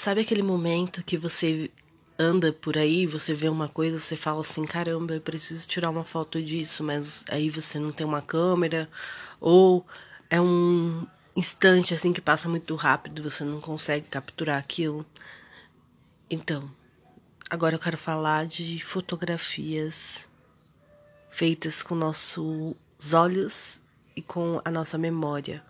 Sabe aquele momento que você anda por aí, você vê uma coisa, você fala assim: caramba, eu preciso tirar uma foto disso, mas aí você não tem uma câmera, ou é um instante assim que passa muito rápido, você não consegue capturar aquilo. Então, agora eu quero falar de fotografias feitas com nossos olhos e com a nossa memória.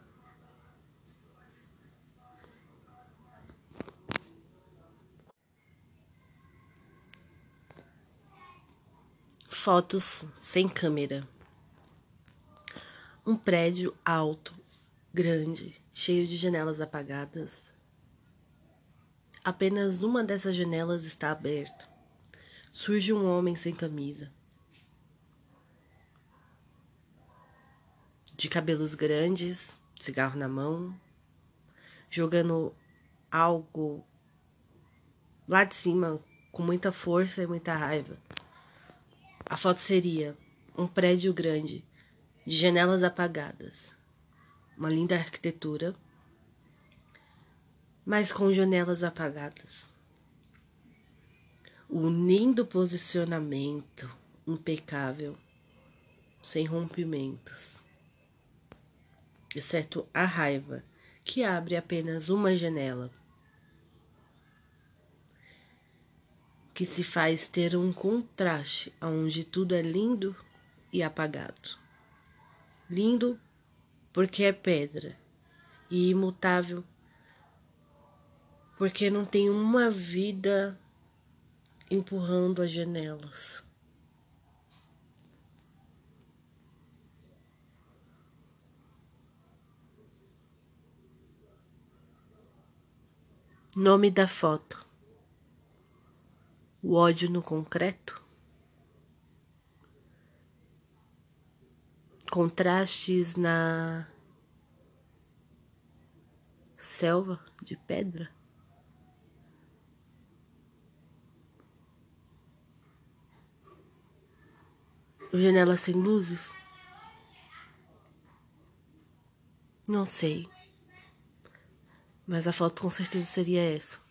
Fotos sem câmera. Um prédio alto, grande, cheio de janelas apagadas. Apenas uma dessas janelas está aberta. Surge um homem sem camisa. De cabelos grandes, cigarro na mão, jogando algo lá de cima com muita força e muita raiva. A foto seria um prédio grande, de janelas apagadas, uma linda arquitetura, mas com janelas apagadas. Um lindo posicionamento impecável, sem rompimentos, exceto a raiva, que abre apenas uma janela. Que se faz ter um contraste onde tudo é lindo e apagado. Lindo porque é pedra e imutável porque não tem uma vida empurrando as janelas. Nome da foto o ódio no concreto? Contrastes na selva de pedra? Janelas sem luzes? Não sei. Mas a foto com certeza seria essa.